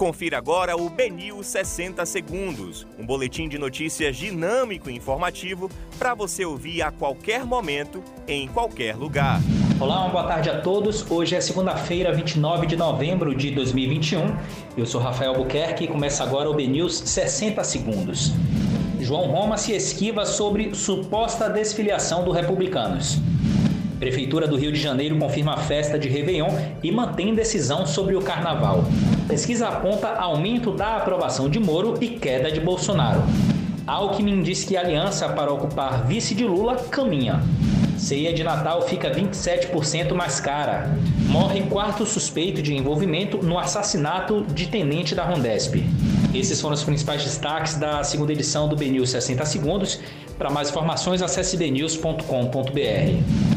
Confira agora o Benil 60 Segundos, um boletim de notícias dinâmico e informativo para você ouvir a qualquer momento, em qualquer lugar. Olá, uma boa tarde a todos. Hoje é segunda-feira, 29 de novembro de 2021. Eu sou Rafael Buquerque e começa agora o BNews 60 Segundos. João Roma se esquiva sobre suposta desfiliação do Republicanos. Prefeitura do Rio de Janeiro confirma a festa de Réveillon e mantém decisão sobre o carnaval. Pesquisa aponta aumento da aprovação de Moro e queda de Bolsonaro. Alckmin diz que aliança para ocupar vice de Lula caminha. Ceia de Natal fica 27% mais cara. Morre quarto suspeito de envolvimento no assassinato de tenente da Rondesp. Esses foram os principais destaques da segunda edição do BNews 60 Segundos. Para mais informações, acesse bnews.com.br.